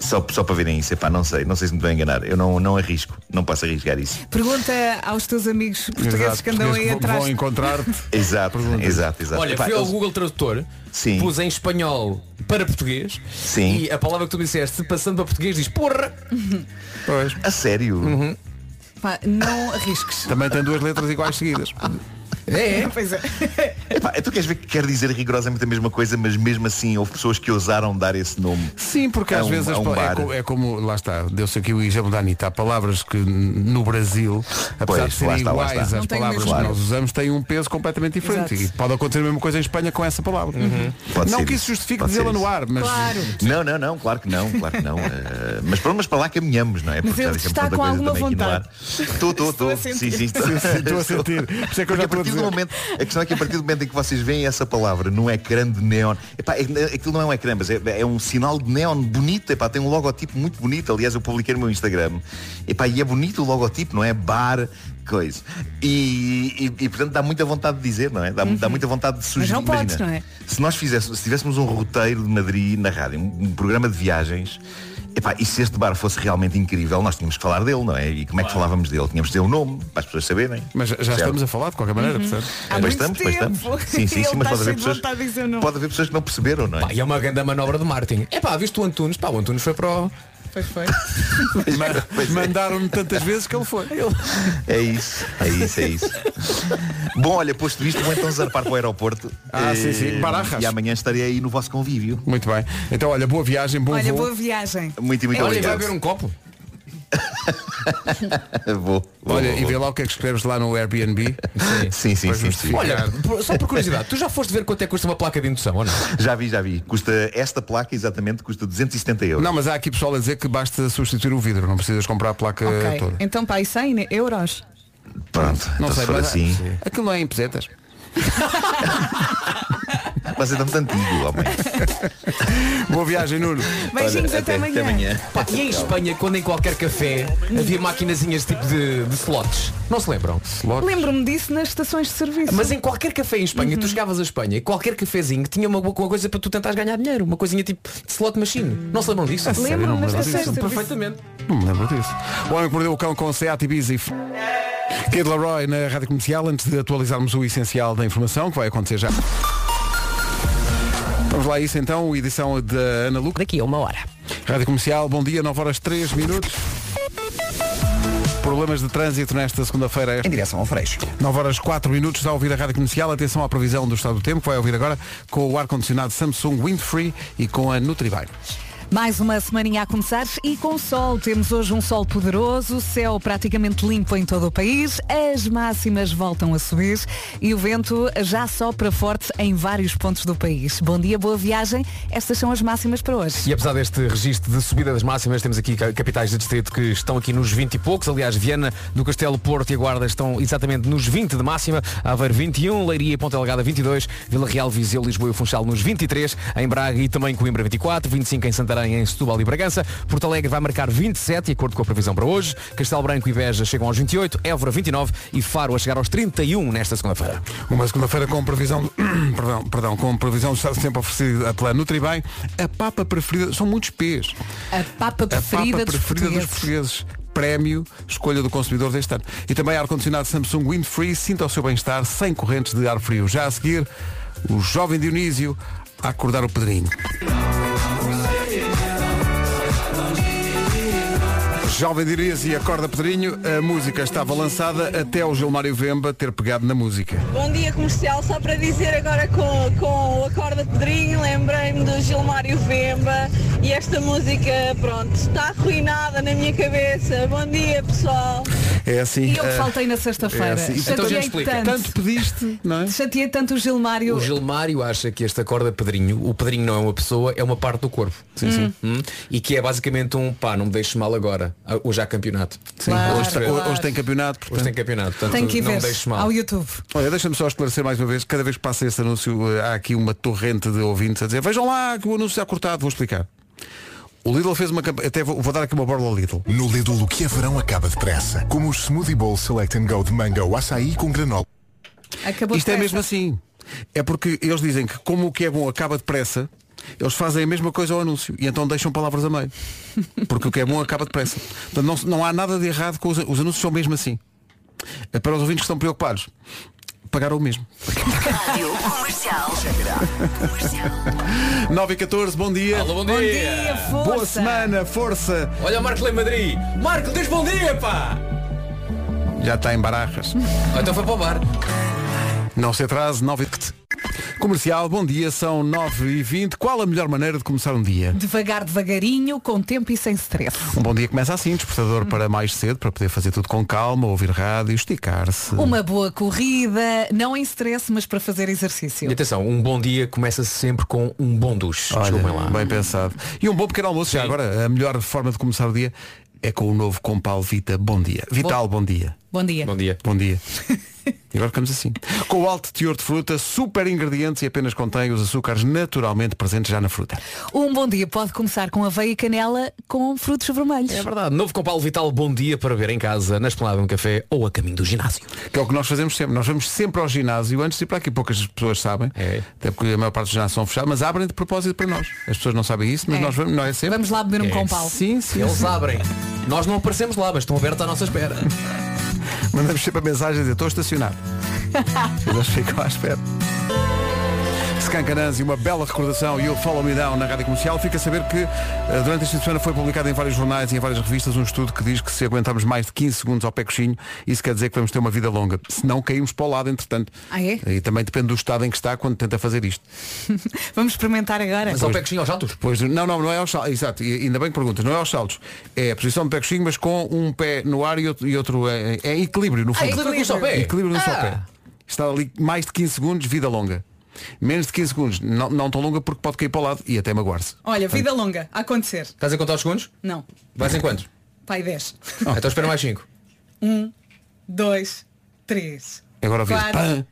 Só, só para verem isso. Epá, não sei, não sei se me estão a enganar. Eu não, não arrisco, não posso arriscar isso. Pergunta aos teus amigos portugueses Exato, que andam aí que vão atrás. encontrar-te. [LAUGHS] Exato, exato, exato. Olha, Epá, fui ao eles- Google Tradutor, Sim. pus em espanhol para português Sim. e a palavra que tu disseste, passando para português, diz porra. [LAUGHS] Pois. A sério? Uhum. Pá, não arrisques. Também tem duas letras iguais seguidas. É, [LAUGHS] Pois é. Epá, tu queres ver que quer dizer rigorosamente a mesma coisa, mas mesmo assim houve pessoas que ousaram dar esse nome. Sim, porque às um- vezes um é, co- é como, lá está, deu-se aqui o exemplo da Anitta, há palavras que no Brasil, apesar Pois, de serem está, iguais às Não palavras que nós usamos, têm um peso completamente diferente. Exato. E pode acontecer a mesma coisa em Espanha com essa palavra. Pode não ser que isso, justifique dizê-la no ar, mas Claro. Não, não, não, claro que não, claro que não. Eh, mas pronto, mas para lá caminhamos, não é? Mas Porque já dissemos está tanta com coisa alguma também aqui no vontade. ar. Estou, estou, Estou. Sim, sentir. sim, estou. A sentir. Por isso é que eu já estou dizer. momento, a questão é que a partir do momento em que vocês veem essa palavra num ecrã de neon, epá, é- aquilo não é um ecrã, mas é, é um sinal de neon bonito, epá, tem um logotipo muito bonito, aliás eu publiquei no meu Instagram. Epá, e é bonito o logotipo, não é? Bar, coisa. E, e- e, portanto dá muita vontade de dizer, não é? Dá, dá muita vontade de sugerir. não podes, Imagina, não é? Se nós fizéssemos, se tivéssemos um roteiro de Madrid na rádio, um, um programa de viagens, epá, e se este bar fosse realmente incrível, nós tínhamos que falar dele, não é? E como é que falávamos dele? Tínhamos de dizer o nome, para as pessoas saberem. Mas já Certo? estamos a falar de qualquer maneira, percebe? Há Pois estamos, pois estamos. Sim, sim, [LAUGHS] sim, mas pode haver pessoas. Pode haver pessoas que não perceberam, não é? Pá, e é uma grande manobra de marketing. É pá, viste o Antunes? Pá, o Antunes foi para o... Foi. [LAUGHS] Pois é. Mandaram-me tantas vezes que ele foi. É isso, é isso, é isso. Bom, olha, posto isto, vou então zarpar para o aeroporto. Ah, Eh, sim, sim. Barajas. E amanhã estarei aí no vosso convívio. Muito bem. Então, olha, boa viagem, bom Olha, voo. boa viagem. Muito e muito Olha, vai obrigado. beber um copo? [LAUGHS] Vou, vou, Olha, vou, e vê lá o que é que escreves lá no Airbnb. Sim, sim, Para sim, sim. Olha, só por curiosidade, tu já foste ver quanto é que custa uma placa de indução, ou não? [LAUGHS] Já vi, já vi. Custa esta placa exatamente, custa 270 euros. Não, mas há aqui pessoal a dizer que basta substituir o vidro, não precisas comprar a placa Ok. toda. Então pá, e 100 euros? Pronto, Não então se sei, for mas assim. aquilo não é em pesetas. [LAUGHS] Mas é tanto antigo, homem. [LAUGHS] Boa viagem, Nuno. Beijinhos Olha, até, amanhã. Até amanhã. Pá, e em Espanha, quando em qualquer café havia maquinazinhas tipo de, de slots, não se lembram? Lembro-me disso nas estações de serviço. Mas em qualquer café em Espanha, tu chegavas a Espanha e qualquer cafezinho tinha uma, boa- uma coisa para tu tentares ganhar dinheiro, uma coisinha tipo de slot machine. Não se lembram disso? sério? Lembro-me nas estações de disso. serviço. Perfeitamente. Não me lembro disso. O Homem que Mordeu o Cão com Seat Ibiza e... Kid Laroi na Rádio Comercial, antes de atualizarmos o essencial da informação, que vai acontecer já. Vamos lá a isso então, edição da Ana Luca. Daqui a uma hora. Rádio Comercial, bom dia, 9 horas 3 minutos. Problemas de trânsito nesta segunda-feira. Em direção ao Freixo. 9 horas 4 minutos, está a ouvir a Rádio Comercial. Atenção à previsão do estado do tempo, que vai ouvir agora com o ar-condicionado Samsung Windfree e com a Nutribine. Mais uma semaninha a começar e com sol. Temos hoje um sol poderoso, céu praticamente limpo em todo o país, as máximas voltam a subir e o vento já sopra forte em vários pontos do país. Bom dia, boa viagem. Estas são as máximas para hoje. E apesar deste registro de subida das máximas, temos aqui ca- capitais de distrito que estão aqui nos 20 e poucos. Aliás, Viana, do Castelo, Porto e Guarda estão exatamente nos 20 de máxima. Aveiro 21, Leiria e Ponta Delgada 22, Vila Real, Viseu, Lisboa e Funchal nos 23, em Braga e também Coimbra 24, 25 em Santarém, em Setúbal e Bragança. Porto Alegre vai marcar 27, de acordo com a previsão para hoje. Castelo Branco e Beja chegam aos 28, Évora 29 e Faro a chegar aos 31 nesta segunda-feira. Uma segunda-feira com previsão, de- [CLEARS THROAT] perdão, perdão, com previsão do estado sempre oferecida pela Nutribine. A papa preferida, são muitos P's. A papa A preferida, papa dos, preferida dos portugueses. portugueses. Prémio, escolha do consumidor deste ano. E também ar-condicionado Samsung Windfree, sinta o seu bem-estar sem correntes de ar frio. Já a seguir, o jovem Dionísio a acordar o Pedrinho. Jovem Dirias e Acorda Pedrinho, a música estava lançada até o Gilmário Vemba ter pegado na música. Bom dia comercial, só para dizer agora com, com o Acorda Pedrinho, lembrei-me do Gilmário Vemba e esta música, pronto, está arruinada na minha cabeça. Bom dia pessoal. É assim. E eu que eh, faltei na sexta-feira. é assim. Então já Chateei explica. tanto. Tanto pediste, não é? Chateei tanto o Gilmário. O Gilmário acha que este acorda Pedrinho, o Pedrinho não é uma pessoa, é uma parte do corpo. Sim, sim. E que é basicamente um pá, não me deixes mal agora. Ah, Hoje há campeonato. Sim, Claro, hoje, claro. hoje- hoje tem campeonato. Hoje portanto- tem campeonato. Portanto, Tem que ir não deixes mal. ao YouTube. Olha, deixa-me só esclarecer mais uma vez, cada vez que passa esse anúncio, eh, há aqui uma torrente de ouvintes a dizer, vejam lá que o anúncio está cortado, vou explicar. O Lidl fez uma campanha, até vou, vou dar aqui uma borla ao Lidl. No Lidl o que é verão acaba depressa. Como os Smoothie Bowl Select and Go de manga ou açaí com granola. Acabou Isto é mesmo assim. É porque eles dizem que como o que é bom acaba depressa, eles fazem a mesma coisa ao anúncio e então deixam palavras a meio. Porque o que é bom acaba depressa. Portanto, não, não há nada de errado com os, os anúncios são mesmo assim. Eh, Para os ouvintes que estão preocupados, pagaram o mesmo. Rádio Comercial. [LAUGHS] 9 e 14, bom dia. Alô, bom, Bom dia. dia, força. Boa semana, força. Olha o Marco em Madrid. Marco, diz bom dia, pá. Já está em barajas. Então foi para o bar. Não se atrase, 9 e... Comercial, bom dia, são 9 e 20 Qual a melhor maneira de começar um dia? Devagar, devagarinho, com tempo e sem stress. Um bom dia começa assim, despertador para mais cedo, para poder fazer tudo com calma, ouvir rádio, esticar-se. Uma boa corrida, não em stress, mas para fazer exercício. E atenção, um bom dia começa sempre com um bom duche. Olha, lá. bem pensado. E um bom pequeno almoço já Sim. agora. A melhor forma de começar o dia é com o novo Compal Vita Bom Dia. Vital, bom, dia. Bom dia. Bom dia. Bom dia. [LAUGHS] E agora ficamos assim. Com o alto teor de fruta, super ingredientes e apenas contém os açúcares naturalmente presentes já na fruta. Um bom dia pode começar com aveia e canela com frutos vermelhos. É verdade. Novo Compal Vital, bom dia para ver em casa, na esplanada de um café ou a caminho do ginásio. Que é o que nós fazemos sempre. Nós vamos sempre ao ginásio antes de ir para aqui. Poucas pessoas sabem. É. Até porque a maior parte dos ginásios são fechados, mas abrem de propósito para nós. As pessoas não sabem isso, mas É. nós vamos, não é sempre. Vamos lá beber um É. compal. Sim, sim. Eles sim. abrem. Nós não aparecemos lá, mas estão abertos à nossa espera. [LAUGHS] Mandamos sempre a mensagem a dizer, estou estacionado. [LAUGHS] Eles ficam à espera. Scancanãs e uma bela recordação e o Follow Me Down na Rádio Comercial. Fica a saber que eh, durante esta semana foi publicado em vários jornais e em várias revistas um estudo que diz que se aguentarmos mais de 15 segundos ao pé coxinho, isso quer dizer que vamos ter uma vida longa. Se não caímos para o lado, entretanto. Ah, é? E também depende do estado em que está quando tenta fazer isto. [LAUGHS] Vamos experimentar agora. Mas ao pé coxinho aos saltos. Pois, não, não, não é aos saltos. Exato, e ainda bem que perguntas, não é aos saltos. É a posição de pé coxinho, mas com um pé no ar e outro, e outro é, é equilíbrio, no fundo. equilíbrio com o seu pé? Equilíbrio no Ah. pé. Está ali mais de 15 segundos, vida longa. Menos de 15 segundos, não, não tão longa porque pode cair para o lado e até magoar-se. Olha, vida longa, a acontecer. Estás a contar os segundos? Não. Vais em quantos? Pai 10. Ah, [LAUGHS] então espera mais 5. Um, dois, três. Agora ouvi Quatro.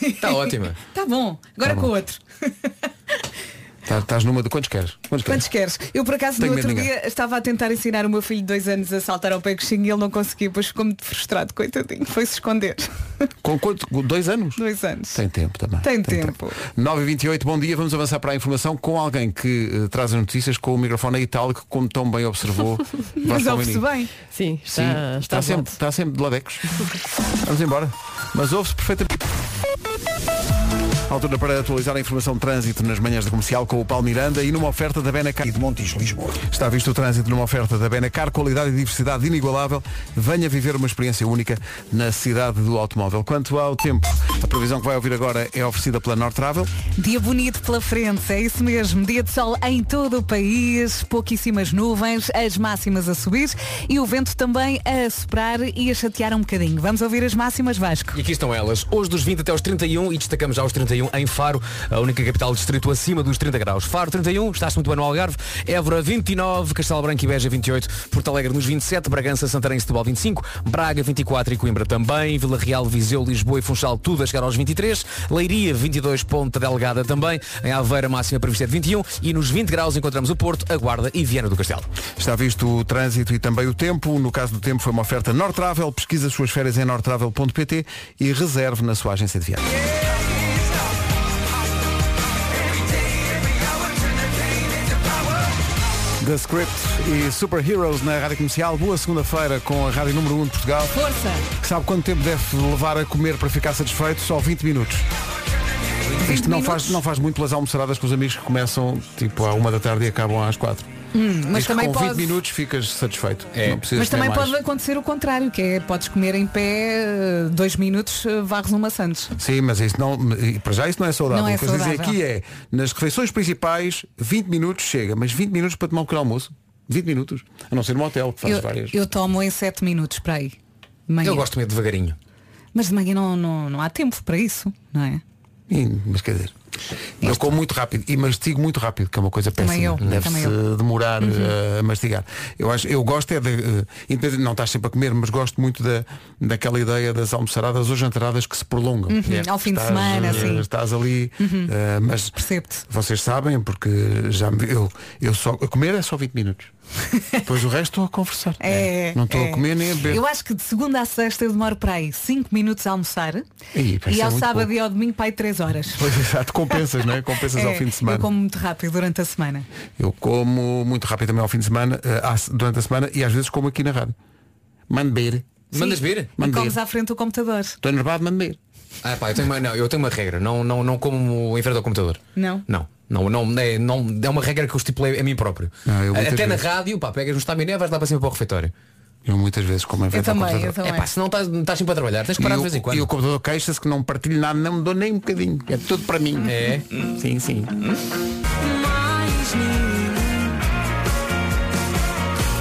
Está [LAUGHS] ótima. Tá bom. Agora Tá com bom. o outro. [LAUGHS] tá- estás numa de quantos queres? Quantos Quantos queres? queres? Eu por acaso Tenho no outro dia estava a tentar ensinar o meu filho de dois anos a saltar ao pé coxinho e ele não conseguia, pois ficou muito frustrado, coitadinho. Foi-se esconder. Com quanto? Dois anos? Dois anos. Tem tempo também. Tem tempo. 9h28, bom dia. Vamos avançar para a informação com alguém que eh, traz as notícias com o microfone tal, que como tão bem observou. [LAUGHS] Mas Vasco ouve-se Palmeirinho. bem. Sim, está, Sim, está, está, sempre, está sempre de ladecos. Vamos embora. Mas ouve-se perfeitamente. Altura para atualizar a informação de trânsito nas manhãs da comercial com o Paulo Miranda e numa oferta da Benacar. E de Montijo, Lisboa. Está visto o trânsito numa oferta da Benacar, qualidade e diversidade inigualável. Venha viver uma experiência única na cidade do automóvel. Quanto ao tempo, a previsão que vai ouvir agora é oferecida pela North Travel. Dia bonito pela frente, é isso mesmo. Dia de sol em todo o país, pouquíssimas nuvens, as máximas a subir e o vento também a soprar e a chatear um bocadinho. Vamos ouvir as máximas, Vasco. E aqui estão elas. Hoje dos 20 até aos 31 e destacamos já os 31 em Faro, a única capital do distrito acima dos 30 graus. Faro 31, está-se muito bem no Algarve. Évora 29, Castelo Branco e Beja 28, Porto Alegre nos 27, Bragança, Santarém e Setúbal 25, Braga 24 e Coimbra também, Vila Real, Viseu, Lisboa e Funchal tudo a chegar aos 23, Leiria 22, Ponta Delgada também, em Aveira máxima prevista de 21 e nos 20 graus encontramos o Porto, a Guarda e Viana do Castelo. Está visto o trânsito e também o tempo. No caso do tempo foi uma oferta North Travel. Pesquisa as suas férias em nortravel.pt e reserve na sua agência de viagem. The Script e Super Heroes na Rádio Comercial. Boa segunda-feira com a Rádio Número 1 de Portugal. Força! Sabe quanto tempo deve levar a comer para ficar satisfeito? Só 20 minutos. 20 Isto não faz, minutos? não faz muito pelas almoçaradas com os amigos que começam tipo à uma da tarde e acabam às quatro. Hum, mas também com 20 pode- minutos ficas satisfeito. Precisas Mas também mais. pode acontecer o contrário, que é podes comer em pé eh, dois minutos, eh, varres uma Santos. Sim, mas isso não, para já isso não é saudável. Não é o que eu dizer saudável. aqui é, nas refeições principais, 20 minutos chega, mas 20 minutos para tomar um pequeno almoço. 20 minutos. A não ser no hotel, que fazes Eu, várias. eu tomo em 7 minutos para aí. manhã. Eu gosto de comer devagarinho. Mas de manhã não, não, não há tempo para isso, não é? Sim, mas quer dizer, eu como muito rápido e mastigo muito rápido, que é uma coisa Também péssima. eu, Deve-se também eu. demorar Uhum. eh, a mastigar. Eu, acho, eu gosto é de, eh, não estás sempre a comer, mas gosto muito da, daquela ideia das almoçaradas ou jantaradas que se prolongam. Uhum, ao fim de Estás, semana, eh, assim. Estás ali, Uhum. eh, mas vocês sabem, porque já eu, eu só a comer é só 20 minutos. [LAUGHS] Depois o resto estou a conversar. É, Não estou é. a comer nem a beber. Eu acho que de segunda a sexta eu demoro para aí 5 minutos a almoçar e é ao muito sábado pouco. e ao domingo para aí 3 horas. Pois exato, compensas, não é? Compensas ao É, fim de semana. Eu como muito rápido durante a semana. Eu como muito rápido também ao fim de semana, eh, durante a semana e às vezes como aqui na rádio. Mande beber. Mandas vir? E comes à frente do computador. Estou enervado, mande beber. Ah, pá, eu tenho uma, não, eu tenho uma regra. Não, não, não como em frente ao computador. Não. Não. Não, não, é, não, é uma regra que eu estipulei a mim próprio. muitas Até na rádio, pá, pegas no estaminé, vais lá para cima para o refeitório. Eu muitas vezes como em frente ao computador. É pá, se não estás, estás sempre a trabalhar, tens que parar e de vez em quando. E o computador queixa-se que não partilho nada, não me dou nem um bocadinho. É tudo para mim. É? Sim, sim.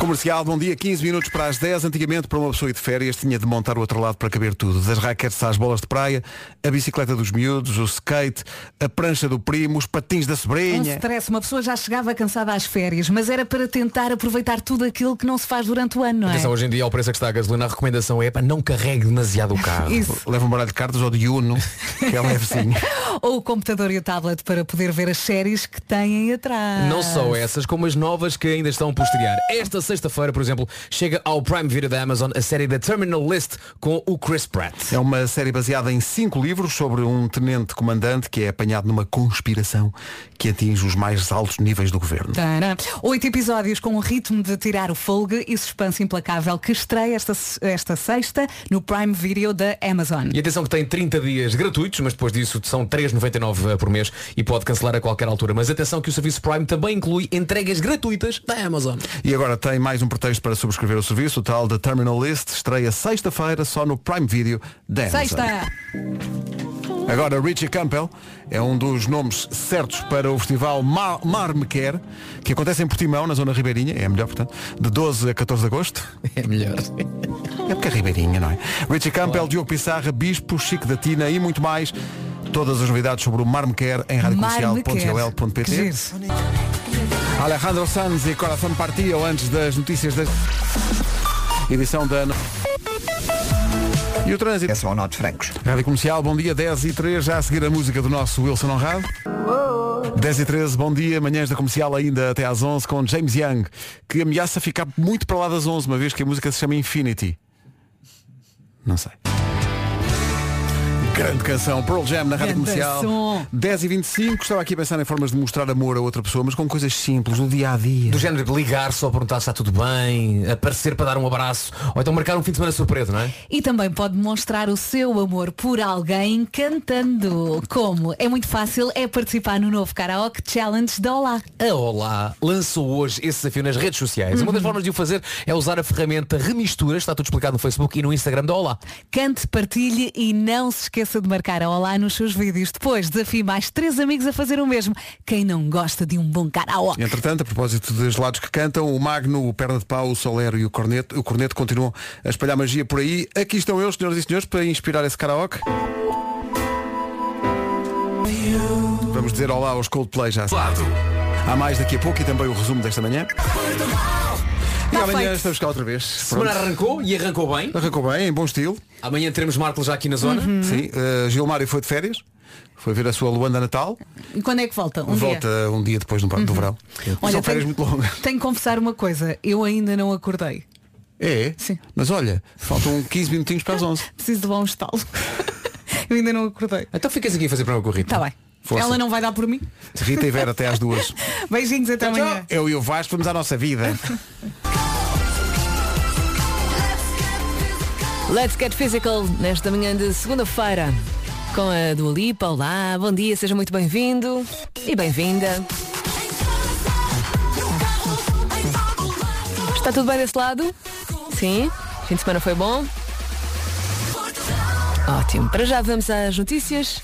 Comercial, bom dia, 15 minutos para as 10. Antigamente, para uma pessoa ir de férias, tinha de montar o outro lado para caber tudo. Das raquetes às bolas de praia, a bicicleta dos miúdos, o skate, a prancha do primo, os patins da Um sobrinha. stress, uma pessoa já chegava cansada às férias, mas era para tentar aproveitar tudo aquilo que não se faz durante o ano, não é? Atenção, hoje em dia ao preço a que está a gasolina, a recomendação é para não carregue demasiado o carro. Isso. Leva um baralho de cartas ou de Uno, que é levezinho. [LAUGHS] Ou o computador e o tablet para poder ver as séries que têm atrás. Não só essas, como as novas que ainda estão por estrear. Esta sexta-feira, por exemplo, chega ao Prime Video da Amazon a série The Terminal List com o Chris Pratt. É uma série baseada em cinco livros sobre um tenente comandante que é apanhado numa conspiração que atinge os mais altos níveis do governo. Tará. Oito episódios com o ritmo de tirar o folga e suspense implacável que estreia esta, esta sexta no Prime Video da Amazon. E atenção que tem 30 dias gratuitos, mas depois disso são 3,99 por mês e pode cancelar a qualquer altura. Mas atenção que o serviço Prime também inclui entregas gratuitas da Amazon. E agora tem mais um pretexto para subscrever o serviço, o tal da Terminal List, estreia sexta-feira só no Prime Video da. Sexta! Agora, Richie Campbell é um dos nomes certos para o festival Mar, Mar Me Quer, que acontece em Portimão, na zona ribeirinha, é melhor, portanto, de 12 a 14 de agosto. É melhor. É porque é ribeirinha, não é? Richie Campbell, Diogo Pissarra, Bispo, Chico da Tina e muito mais. Todas as novidades sobre o Mar Me Quer em radiocomercial.ol.pt. Alejandro Sanz e Coração Partido antes das notícias da edição da... E o trânsito? É só Norte Francos. Rádio Comercial, bom dia, 10 e 3, já a seguir a música do nosso Wilson Honrado. 10 e 13, bom dia, manhãs da comercial ainda até às 11 com James Young, que ameaça ficar muito para lá das 11, uma vez que a música se chama Infinity. Não sei. Grande canção, Pearl Jam na Rádio Grande Comercial. som. 10 e 25 estava aqui a pensar em formas de mostrar amor a outra pessoa, mas com coisas simples, no dia a dia. Do género de ligar só perguntar se está tudo bem, aparecer para dar um abraço, ou então marcar um fim de semana surpresa, não é? E também pode mostrar o seu amor por alguém cantando. Como? É muito fácil, é participar no novo Karaoke Challenge da Olá. A Olá lançou hoje esse desafio nas redes sociais. Uma das formas de o fazer é usar a ferramenta Remistura, está tudo explicado no Facebook e no Instagram da Olá. Cante, partilhe e não se esqueça de marcar a Olá nos seus vídeos. Depois, desafie mais três amigos a fazer o mesmo. Quem não gosta de um bom karaoke? Entretanto, a propósito dos lados que cantam, o Magno, o Perna de Pau, o Solero e o Corneto, o Corneto continuam a espalhar magia por aí. Aqui estão eles, senhoras e senhores, para inspirar esse karaoke. Vamos dizer olá aos Coldplay já. Há mais daqui a pouco e também o resumo desta manhã. E Tá amanhã feito. estamos cá outra vez. Semana Pronto. arrancou e arrancou bem. Arrancou bem, em bom estilo. Amanhã teremos Marco já aqui na zona. Sim, uh, Gilmário foi de férias. Foi ver a sua Luanda Natal. E quando é que volta? Um Volta dia. um dia depois do, do verão. Olha, São férias tenho- muito longas. [LAUGHS] Tenho que confessar uma coisa. Eu ainda não acordei. É? Sim. Mas olha, faltam 15 minutinhos para as 11. Preciso levar um estalo. [LAUGHS] Eu ainda não acordei. Então ficas aqui a fazer para o corrido. Está bem. Força. Ela não vai dar por mim? Rita e Vera até às duas. [LAUGHS] Beijinhos até amanhã. Eu e o Vasco vamos à nossa vida. Let's Get Physical, nesta manhã de segunda-feira, com a Dua Lipa. Olá, bom dia, seja muito bem-vindo e bem-vinda. Está tudo bem desse lado? Sim? Fim de semana foi bom? Ótimo. Para já vamos às notícias.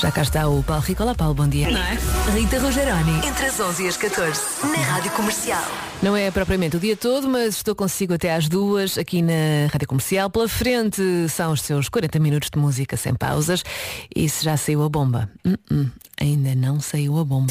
Já cá está o Paulo Rico. Olá, Paulo, bom dia. Não é? Rita Rogeroni, entre as 11 e as 14, na Rádio Comercial. Não é propriamente o dia todo, mas estou consigo até às duas aqui na Rádio Comercial. Pela frente são os seus 40 minutos de música sem pausas. E se já saiu a bomba? Hum, hum, ainda não saiu a bomba.